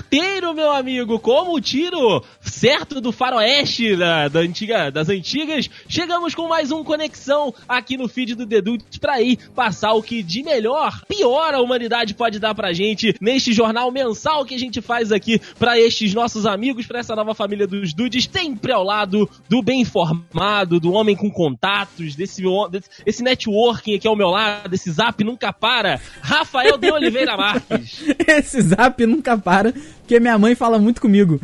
certeiro, meu amigo, como o tiro certo do faroeste da, da antiga, das antigas. Chegamos com mais um Conexão aqui no feed do Dedut pra ir passar o que de melhor, pior a humanidade pode dar pra gente neste jornal mensal que a gente faz aqui para estes nossos amigos, para essa nova família dos dudes, sempre ao lado do bem informado, do homem com contatos, desse, desse esse networking aqui ao meu lado, esse zap nunca para, Rafael de Oliveira Marques. esse zap nunca para, porque minha mãe fala muito comigo.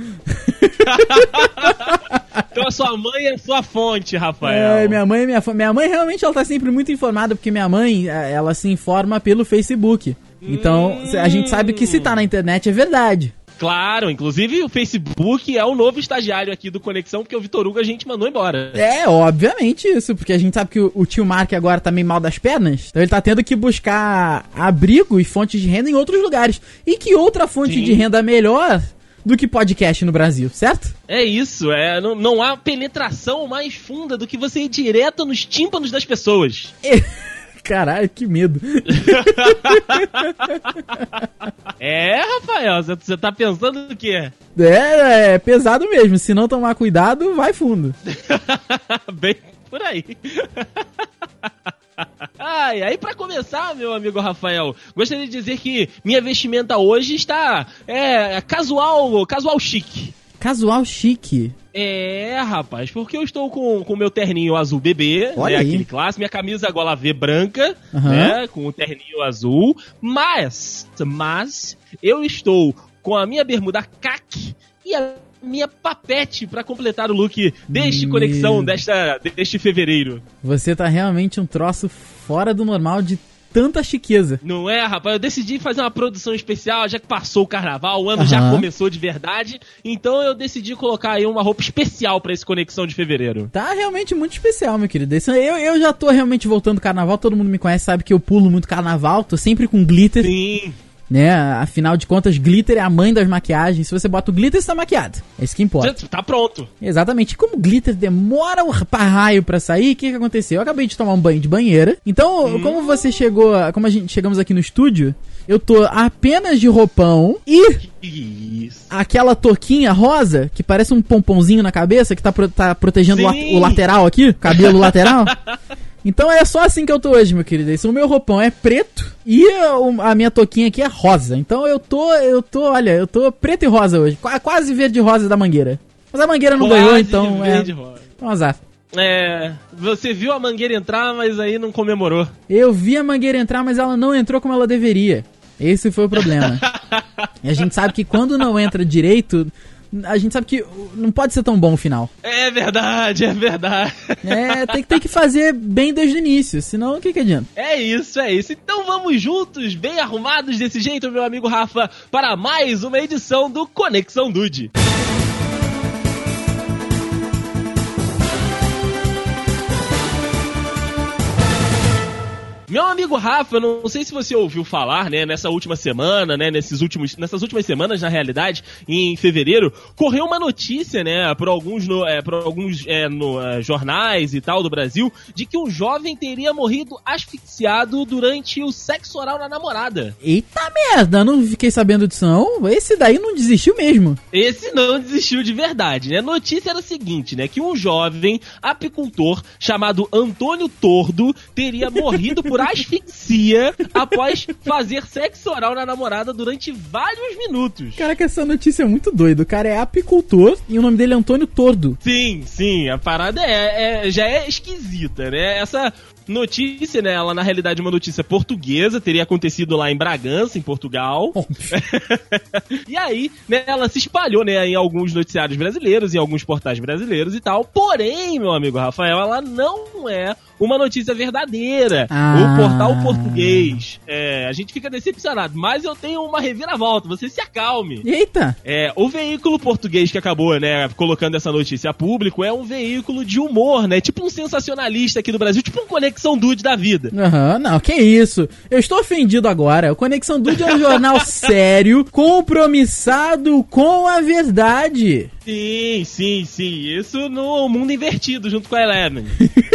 então a sua mãe é sua fonte, Rafael. É, minha mãe é minha fonte. Minha mãe realmente ela tá sempre muito informada, porque minha mãe, é, ela se informa pelo Facebook. Então, hum. a gente sabe que se tá na internet é verdade. Claro, inclusive o Facebook é o novo estagiário aqui do Conexão, porque o Vitor Hugo a gente mandou embora. É, obviamente isso, porque a gente sabe que o, o tio Mark agora tá meio mal das pernas, então ele tá tendo que buscar abrigo e fontes de renda em outros lugares. E que outra fonte Sim. de renda melhor do que podcast no Brasil, certo? É isso, é, não, não há penetração mais funda do que você ir direto nos tímpanos das pessoas. Caralho, que medo. é, Rafael, você tá pensando o quê? É, é pesado mesmo. Se não tomar cuidado, vai fundo. Bem por aí. Ai, aí para começar, meu amigo Rafael, gostaria de dizer que minha vestimenta hoje está é casual, casual chique. Casual chique. É, rapaz, porque eu estou com o meu terninho azul bebê, Olha né, aí. aquele clássico, minha camisa gola V branca, uhum. né, com o terninho azul, mas, mas, eu estou com a minha bermuda caque e a minha papete para completar o look deste conexão desta, deste fevereiro. Você tá realmente um troço fora do normal de tanta chiqueza. Não é, rapaz? Eu decidi fazer uma produção especial, já que passou o carnaval, o ano uhum. já começou de verdade. Então eu decidi colocar aí uma roupa especial para esse Conexão de Fevereiro. Tá realmente muito especial, meu querido. Eu, eu já tô realmente voltando carnaval, todo mundo me conhece, sabe que eu pulo muito carnaval, tô sempre com glitter. Sim né? Afinal de contas, glitter é a mãe das maquiagens. Se você bota o glitter, você tá maquiado. É isso que importa. Já tá pronto. Exatamente. E como glitter demora um raio pra sair, o que, que aconteceu? Eu acabei de tomar um banho de banheira. Então, hum. como você chegou, como a gente chegamos aqui no estúdio, eu tô apenas de roupão e isso. aquela toquinha rosa que parece um pomponzinho na cabeça que tá, pro, tá protegendo o, o lateral aqui, cabelo lateral. Então é só assim que eu tô hoje, meu querido. Esse, o meu roupão é preto e a, minha toquinha aqui é rosa. Então eu tô, eu tô, olha, eu tô preto e rosa hoje. Quase verde e rosa da mangueira. Mas a mangueira não Quase ganhou, então é. Então azar. É, você viu a mangueira entrar, mas aí não comemorou. Eu vi a mangueira entrar, mas ela não entrou como ela deveria. Esse foi o problema. e a gente sabe que quando não entra direito, a gente sabe que não pode ser tão bom o final. É verdade, é verdade. É, tem, tem que fazer bem desde o início, senão o que, que adianta? É isso, é isso. Então vamos juntos, bem arrumados desse jeito, meu amigo Rafa, para mais uma edição do Conexão Dude. Meu amigo Rafa, não sei se você ouviu falar, né, nessa última semana, né, nesses últimos, nessas últimas semanas, na realidade, em fevereiro, correu uma notícia, né, por alguns, no, é, por alguns é, no, é, jornais e tal do Brasil, de que um jovem teria morrido asfixiado durante o sexo oral na namorada. Eita merda, não fiquei sabendo disso não. Esse daí não desistiu mesmo. Esse não desistiu de verdade, né? A notícia era o seguinte, né, que um jovem apicultor chamado Antônio Tordo teria morrido por por asfixia após fazer sexo oral na namorada durante vários minutos. Caraca, essa notícia é muito doida. O cara é apicultor e o nome dele é Antônio Tordo. Sim, sim, a parada é, é já é esquisita, né? Essa notícia, né? Ela na realidade é uma notícia portuguesa, teria acontecido lá em Bragança, em Portugal. e aí, né, ela se espalhou, né, em alguns noticiários brasileiros, em alguns portais brasileiros e tal. Porém, meu amigo Rafael, ela não é uma notícia verdadeira. Ah. O portal português. É, a gente fica decepcionado, mas eu tenho uma reviravolta, você se acalme. Eita! É, o veículo português que acabou, né, colocando essa notícia a público é um veículo de humor, né? Tipo um sensacionalista aqui do Brasil, tipo um Conexão Dude da vida. Aham, uhum, não, que isso. Eu estou ofendido agora. O Conexão Dude é um jornal sério, compromissado com a verdade. Sim, sim, sim. Isso no mundo invertido, junto com a Eleven.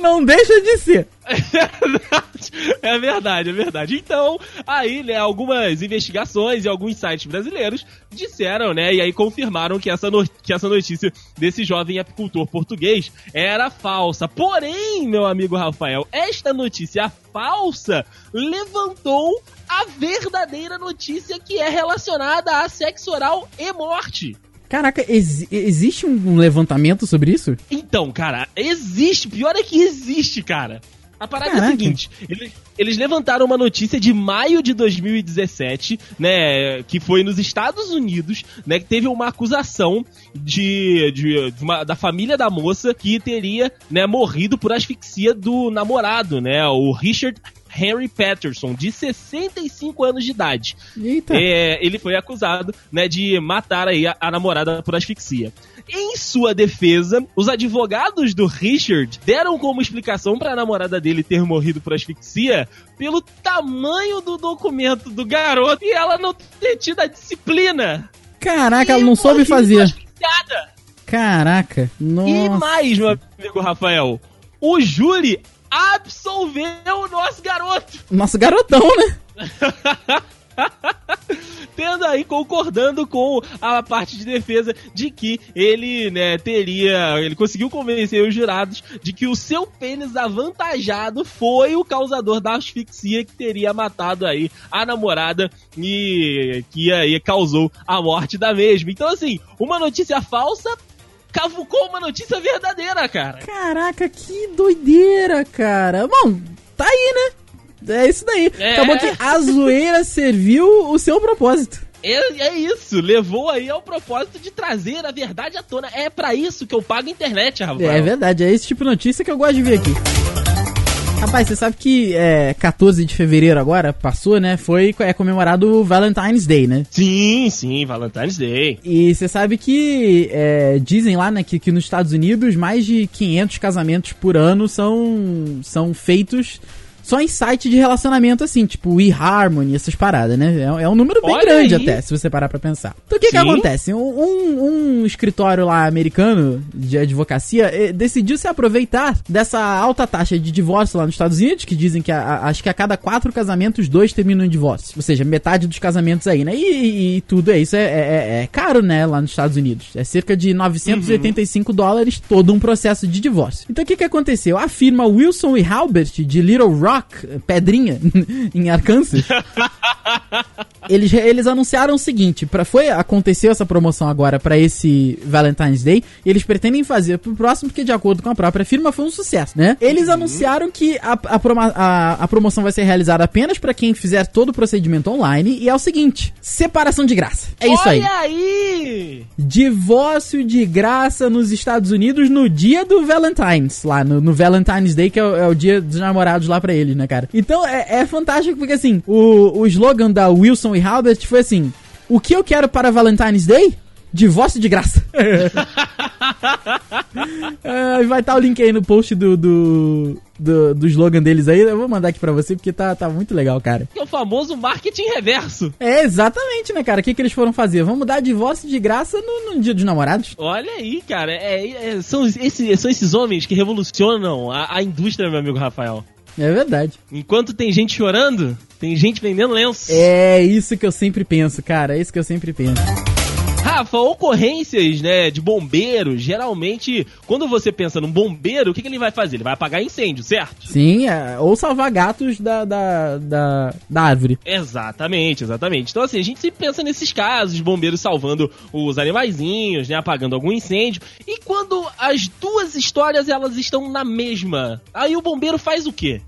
Não deixa de ser. É verdade, é verdade. Então, aí, né, algumas investigações e alguns sites brasileiros disseram, né, e aí confirmaram que essa, que essa notícia desse jovem apicultor português era falsa. Porém, meu amigo Rafael, esta notícia falsa levantou a verdadeira notícia que é relacionada a sexo oral e morte. Caraca, ex existe um levantamento sobre isso? Então, cara, existe. Pior é que existe, cara. A parada Caraca. é a seguinte: eles, eles, levantaram uma notícia de maio de 2017, né? Que foi nos Estados Unidos, né? Que teve uma acusação de, de, de uma, da família da moça que teria, né, morrido por asfixia do namorado, né? O Richard Henry Patterson, de 65 anos de idade. Eita. É, ele foi acusado né, de matar aí a, a namorada por asfixia. Em sua defesa, os advogados do Richard deram como explicação para a namorada dele ter morrido por asfixia pelo tamanho do documento do garoto e ela não ter tido a disciplina. Caraca, e ela não soube fazer. Caraca, nossa. E mais, meu amigo Rafael, o júri absolveu o nosso garoto. Nosso garotão, né? Tendo aí concordando com a parte de defesa de que ele, né, teria. Ele conseguiu convencer os jurados de que o seu pênis avantajado foi o causador da asfixia que teria matado aí a namorada e que aí causou a morte da mesma. Então, assim, uma notícia falsa cavucou uma notícia verdadeira, cara. Caraca, que doideira, cara. Bom, tá aí, né? É isso daí. É. Acabou que a zoeira serviu o seu propósito. É, é, isso, levou aí ao propósito de trazer a verdade à tona. É para isso que eu pago a internet, Rafael. É verdade, é esse tipo de notícia que eu gosto de ver aqui. Rapaz, você sabe que é, 14 de fevereiro agora, passou, né? Foi é comemorado o Valentine's Day, né? Sim, sim, Valentine's Day. E você sabe que é, dizem lá, né, que, que nos Estados Unidos mais de 500 casamentos por ano são, são feitos só em site de relacionamento assim, tipo eHarmony, essas paradas, né? É, é um número bem Olha grande aí. até, se você parar pra pensar. Então o que Sim. que acontece? Um, um, escritório lá americano de advocacia eh, decidiu se aproveitar dessa alta taxa de divórcio lá nos Estados Unidos, que dizem que a, a, acho que a cada quatro casamentos, dois terminam em divórcio. Ou seja, metade dos casamentos aí, né? E, e, e tudo é isso é, é, é, caro, né? Lá nos Estados Unidos. É cerca de 985 uhum. dólares todo um processo de divórcio. Então o que que aconteceu? A firma Wilson e Halbert de Little Rock Rock, Pedrinha, em Arkansas, eles, eles anunciaram o seguinte, para foi aconteceu essa promoção agora para esse Valentine's Day, eles pretendem fazer pro próximo porque de acordo com a própria firma foi um sucesso, né? Eles uhum. anunciaram que a, a, a, a, promoção vai ser realizada apenas para quem fizer todo o procedimento online e é o seguinte, separação de graça. É isso aí. Olha aí! Divórcio de graça nos Estados Unidos no dia do Valentine's, lá no, no Valentine's Day, que é o, é o dia dos namorados lá para né, cara? Então é, é fantástico porque assim, o, o slogan da Wilson e Halbert foi assim: O que eu quero para Valentine's Day? Divórcio de graça. é, vai estar tá o link aí no post do, do, do, do, slogan deles aí. Eu vou mandar aqui pra você porque tá, tá muito legal, cara. É o famoso marketing reverso. É, exatamente, né, cara? O que, que eles foram fazer? Vamos dar divórcio de graça no, no dia dos namorados? Olha aí, cara. É, é, são, esses, são esses homens que revolucionam a, a indústria, meu amigo Rafael. É verdade. Enquanto tem gente chorando, tem gente vendendo lenço. É isso que eu sempre penso, cara. É isso que eu sempre penso. Rafa, ocorrências, né, de bombeiro, geralmente, quando você pensa num bombeiro, o que, que ele vai fazer? Ele vai apagar incêndio, certo? Sim, é, ou salvar gatos da, da, da, da, árvore. Exatamente, exatamente. Então, assim, a gente sempre pensa nesses casos de bombeiros salvando os animaizinhos, né, apagando algum incêndio. E quando as duas histórias, elas estão na mesma, aí o bombeiro faz o quê?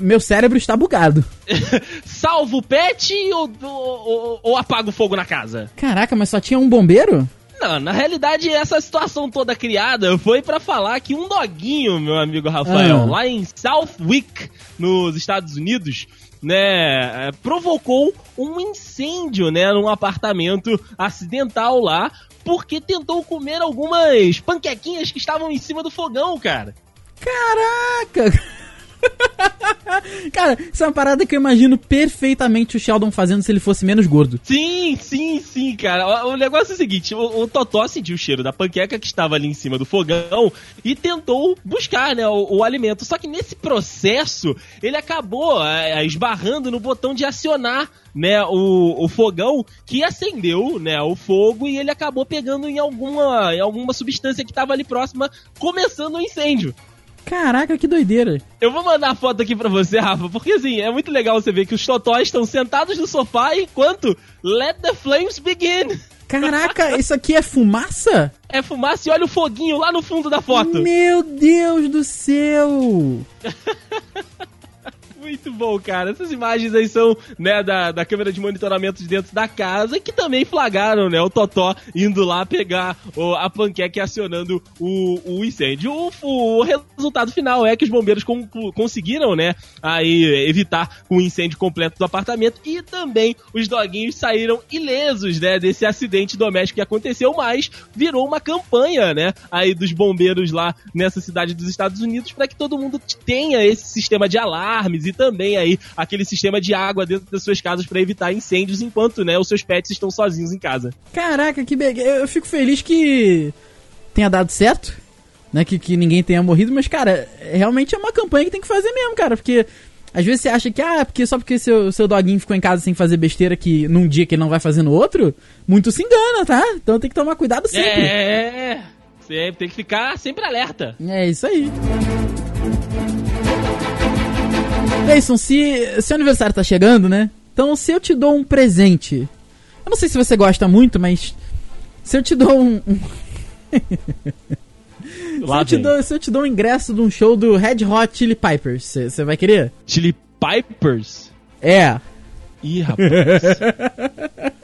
Meu cérebro está bugado. Salva o pet ou, ou, ou apaga o fogo na casa? Caraca, mas só tinha um bombeiro? Não, na realidade, essa situação toda criada foi para falar que um doguinho, meu amigo Rafael, ah. lá em Southwick, nos Estados Unidos, né, é, provocou um incêndio, né, num apartamento acidental lá, porque tentou comer algumas panquequinhas que estavam em cima do fogão, cara. Caraca! Cara, isso é uma parada que eu imagino perfeitamente o Sheldon fazendo se ele fosse menos gordo. Sim, sim, sim, cara. O, o negócio é o seguinte: o, o, Totó sentiu o cheiro da panqueca que estava ali em cima do fogão e tentou buscar, né, o, o alimento. Só que nesse processo, ele acabou é, esbarrando no botão de acionar né, o, o fogão que acendeu, né, o fogo e ele acabou pegando em alguma, em alguma substância que estava ali próxima, começando o um incêndio. Caraca, que doideira. Eu vou mandar a foto aqui pra você, Rafa, porque assim, é muito legal você ver que os totós estão sentados no sofá enquanto Let the Flames Begin. Caraca, isso aqui é fumaça? É fumaça e olha o foguinho lá no fundo da foto. Meu Deus do céu! Muito bom, cara. Essas imagens aí são, né, da, da câmera de monitoramento de dentro da casa, que também flagraram, né, o Totó indo lá pegar o, a panqueca e acionando o, o incêndio. O, o, resultado final é que os bombeiros com, conseguiram, né, aí evitar o incêndio completo do apartamento e também os doguinhos saíram ilesos, né, desse acidente doméstico que aconteceu, mas virou uma campanha, né, aí dos bombeiros lá nessa cidade dos Estados Unidos para que todo mundo tenha esse sistema de alarmes e também aí aquele sistema de água dentro das suas casas para evitar incêndios enquanto, né, os seus pets estão sozinhos em casa. Caraca, que be... eu fico feliz que tenha dado certo, né, que, que ninguém tenha morrido, mas cara, realmente é uma campanha que tem que fazer mesmo, cara, porque às vezes você acha que, ah, porque só porque seu, seu doguinho ficou em casa sem fazer besteira que num dia que ele não vai fazer no outro, muito se engana, tá? Então tem que tomar cuidado sempre. É, você tem que ficar sempre alerta. É isso aí. Jason, se seu aniversário tá chegando, né? Então, se eu te dou um presente, eu não sei se você gosta muito, mas se eu te dou um. se, eu te dou, se eu te dou um ingresso de um show do Red Hot Chili Pipers, você vai querer? Chili Pipers? É. Ih, rapaz.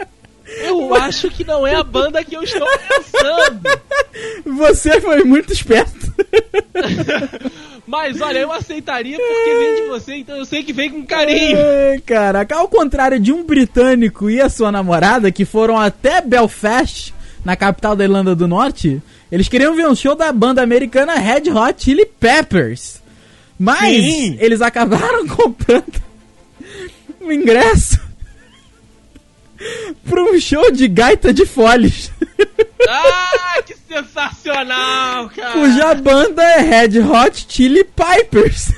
eu acho que não é a banda que eu estou pensando. Você foi muito esperto. Mas olha, eu aceitaria porque vem de você, então eu sei que vem com carinho. É, caraca, ao contrário de um britânico e a sua namorada que foram até Belfast, na capital da Irlanda do Norte, eles queriam ver um show da banda americana Red Hot Chili Peppers. Mas Sim. eles acabaram comprando um ingresso para um show de gaita de foles. Sensacional, cara! Cuja banda é Red Hot Chili Pipers.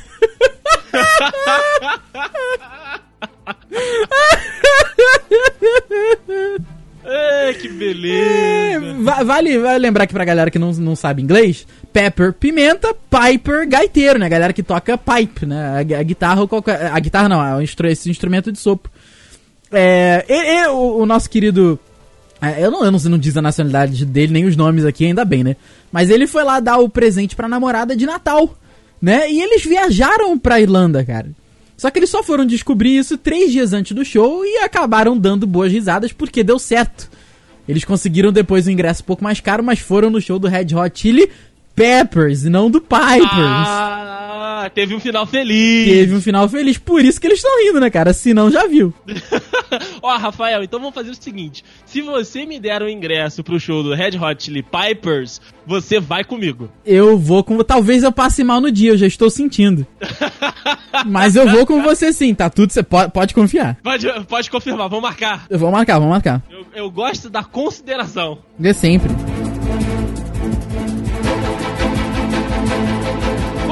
É, que beleza! É, vale, vale lembrar que pra galera que não, não sabe inglês, Pepper, pimenta, Piper, gaiteiro, né? Galera que toca pipe, né? A, a guitarra, qualquer, a guitarra não, é esse instrumento de sopro. É, e, e, o, o nosso querido é, eu não, eu não, não diz a nacionalidade dele, nem os nomes aqui, ainda bem, né? Mas ele foi lá dar o presente pra namorada de Natal, né? E eles viajaram pra Irlanda, cara. Só que eles só foram descobrir isso três dias antes do show e acabaram dando boas risadas porque deu certo. Eles conseguiram depois o ingresso um pouco mais caro, mas foram no show do Red Hot Chili Peppers e não do Pipers. Ah, teve um final feliz. Teve um final feliz. Por isso que eles estão rindo, né, cara? Se não, já viu. Ó, Rafael, então vamos fazer o seguinte. Se você me der o um ingresso pro show do Red Hot Chili Pipers, você vai comigo. Eu vou com... Talvez eu passe mal no dia, eu já estou sentindo. Mas eu vou com você sim, tá tudo... Você pode, pode confiar. Pode, pode confirmar, vamos marcar. Eu vou marcar, vamos marcar. Eu, eu gosto da consideração. É sempre.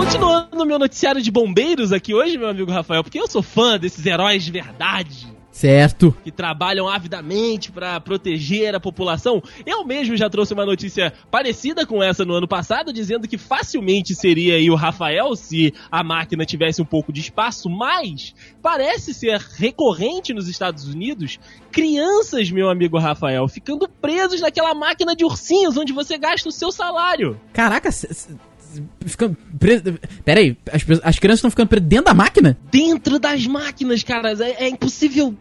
Continuando no meu noticiário de bombeiros aqui hoje, meu amigo Rafael, porque eu sou fã desses heróis de verdade. Certo. Que trabalham avidamente para proteger a população. Eu mesmo já trouxe uma notícia parecida com essa no ano passado, dizendo que facilmente seria aí o Rafael se a máquina tivesse um pouco de espaço, mas parece ser recorrente nos Estados Unidos crianças, meu amigo Rafael, ficando presos naquela máquina de ursinhos onde você gasta o seu salário. Caraca, ficando. Pera aí, as, as crianças estão ficando presas dentro da máquina? Dentro das máquinas, cara. É, é, impossível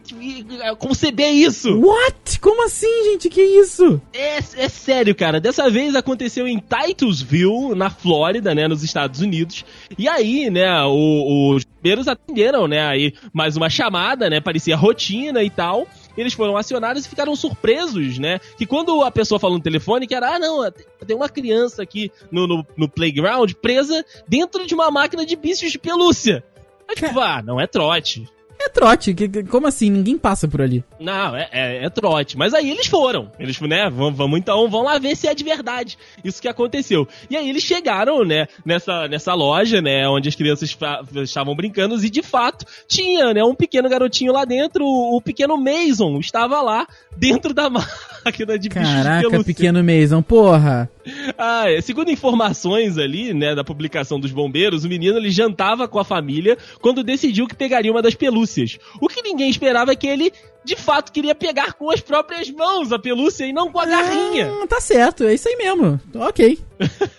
é, conceber isso. What? Como assim, gente? Que isso? É, é sério, cara. Dessa vez aconteceu em Titusville, na Flórida, né, nos Estados Unidos. E aí, né, os bombeiros atenderam, né, aí mais uma chamada, né, parecia rotina e tal. Eles foram acionados e ficaram surpresos, né? Que quando a pessoa falou no telefone que era, ah, não, tem uma criança aqui no, no, no playground presa dentro de uma máquina de bichos de pelúcia. Aí, tipo, ah, não é trote. É trote, que, que- como assim? Ninguém passa por ali. Não, é, é, é trote. Mas aí eles foram. Eles, né, vamos, vamos então, vamos lá ver se é de verdade isso que aconteceu. E aí eles chegaram, né, nessa, nessa loja, né, onde as crianças estavam brincando e de fato tinha, né, um pequeno garotinho lá dentro, o, o pequeno Mason estava lá dentro da máquina de bichos de Caraca, pequeno Mason, porra. Ah, é, segundo informações ali, né, da publicação dos bombeiros, o menino ele jantava com a família quando decidiu que pegaria uma das pelúcias. O que ninguém esperava é que ele, de fato, queria pegar com as próprias mãos a pelúcia e não com a garrinha. Ah, tá certo, é isso aí mesmo. Ok.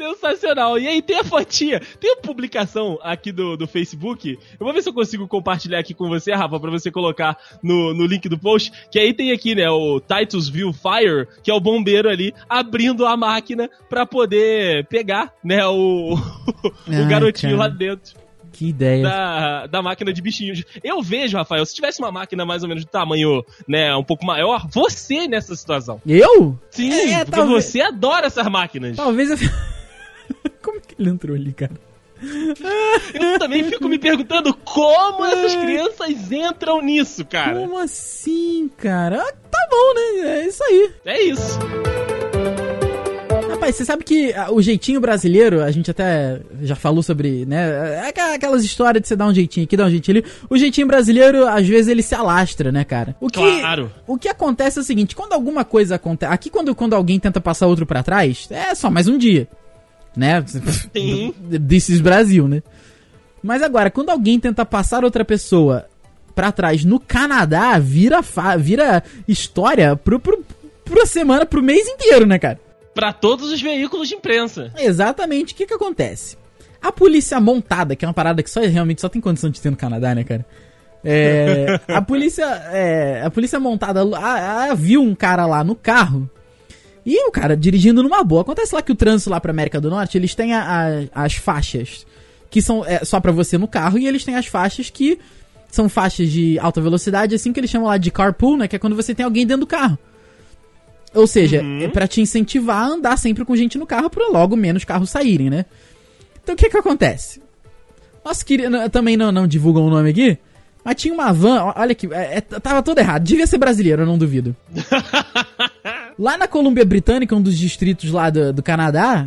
Sensacional. E aí tem a fotinha, tem a publicação aqui do, do Facebook. Eu vou ver se eu consigo compartilhar aqui com você, Rafa, pra você colocar no, no link do post. Que aí tem aqui, né, o Titus View Fire, que é o bombeiro ali, abrindo a máquina pra poder pegar, né, o, o Ai, garotinho cara. lá dentro. Que ideia. da, da máquina de bichinhos. Eu vejo, Rafael, se tivesse uma máquina mais ou menos de tamanho, né, um pouco maior, você nessa situação. Eu? Sim, É, porque talvez- você adora essas máquinas. Talvez eu. Ele entrou ali, cara? Eu também fico me perguntando como essas crianças entram nisso, cara. Como assim, cara? Ah, tá bom, né? É isso aí. É isso. Rapaz, você sabe que ah, o jeitinho brasileiro, a gente até já falou sobre, né? é Aquelas histórias de você dar um jeitinho aqui, dar um jeitinho ali. O jeitinho brasileiro, às vezes, ele se alastra, né, cara? O que, Claro. o que acontece é o seguinte: quando alguma coisa acontece. Aqui, quando, quando alguém tenta passar outro pra trás, é só mais um dia. Né? Sim. This is Brasil, né? Mas agora, quando alguém tenta passar outra pessoa pra trás no Canadá, vira, vira história pro, pro, pro semana, pro mês inteiro, né, cara? Pra todos os veículos de imprensa. Exatamente. O que que acontece? A polícia montada, que é uma parada que só realmente só tem condição de ter no Canadá, né, cara? É, a polícia, é, a polícia montada a- a- viu um cara lá no carro e o cara dirigindo numa boa. Acontece lá que o trânsito lá pra América do Norte, eles têm a- a- as faixas que são é, só pra você no carro e eles têm as faixas que são faixas de alta velocidade, assim que eles chamam lá de carpool, né, que é quando você tem alguém dentro do carro. Ou seja, Uhum. é pra te incentivar a andar sempre com gente no carro pra logo menos carros saírem, né? Então o que que acontece? Nós queria, também não, não divulgam o nome aqui, mas tinha uma van, olha aqui, é, é, tava todo errado, devia ser brasileiro, eu não duvido. lá na Colômbia Britânica, um dos distritos lá do, do Canadá,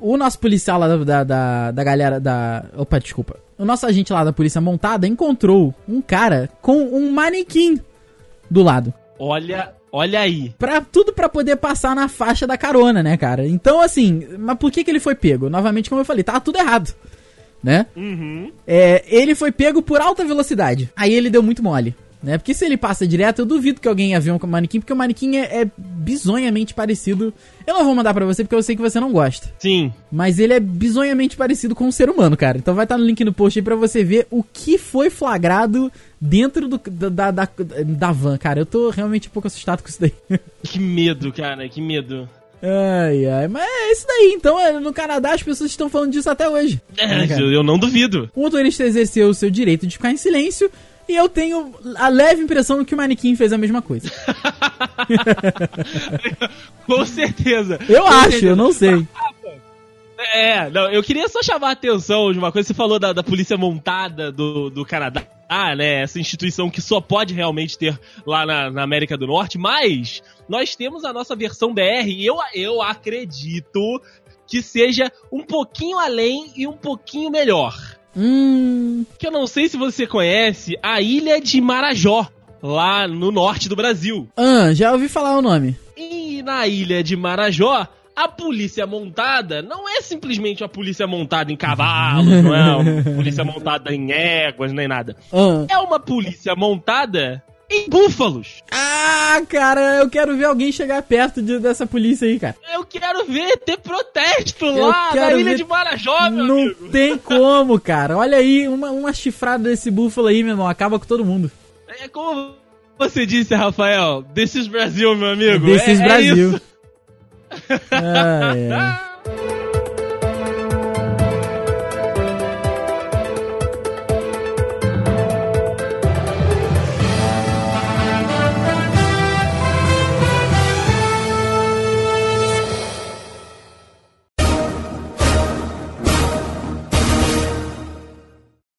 o nosso policial lá da, da, da, galera da. Opa, desculpa. O nosso agente lá da polícia montada encontrou um cara com um manequim do lado. Olha, olha aí. Pra, tudo pra poder passar na faixa da carona, né, cara? Então, assim, mas por que que ele foi pego? Novamente, como eu falei, tava tudo errado, né? Uhum. É, ele foi pego por alta velocidade. Aí ele deu muito mole, né? Porque se ele passa direto, eu duvido que alguém ia ver um manequim, porque o manequim é, é bizonhamente parecido. Eu não vou mandar pra você porque eu sei que você não gosta. Sim. Mas ele é bizonhamente parecido com um ser humano, cara. Então vai estar no link no post aí pra você ver o que foi flagrado dentro do, da, da, da van, cara. Eu tô realmente um pouco assustado com isso daí. Que medo, cara, que medo. Ai, ai, mas é isso daí. Então, é, no Canadá as pessoas estão falando disso até hoje. É, Né, eu não duvido. O motorista exerceu o seu direito de ficar em silêncio e eu tenho a leve impressão que o manequim fez a mesma coisa. Com certeza. Eu Com acho, certeza. eu não sei. É, não, eu queria só chamar a atenção de uma coisa. Você falou da, da polícia montada do, do Canadá, né? Essa instituição que só pode realmente ter lá na, na América do Norte, mas nós temos a nossa versão BR e eu, eu acredito que seja um pouquinho além e um pouquinho melhor. Hum. Que eu não sei se você conhece a ilha de Marajó, lá no norte do Brasil. Ah, já ouvi falar o nome. E na ilha de Marajó, a polícia montada não é simplesmente uma polícia montada em cavalos, não é uma polícia montada em éguas, nem nada. Ah. É uma polícia montada em búfalos. Ah, cara, eu quero ver alguém chegar perto de- dessa polícia aí, cara. Eu quero ver ter protesto Eu lá na ilha ver- de Marajó, meu Não amigo. tem como, cara. Olha aí, uma, uma chifrada desse búfalo aí, meu irmão, acaba com todo mundo. É como você disse, Rafael, This is Brasil, meu amigo. This é, is é Brasil. isso. Ai, ai.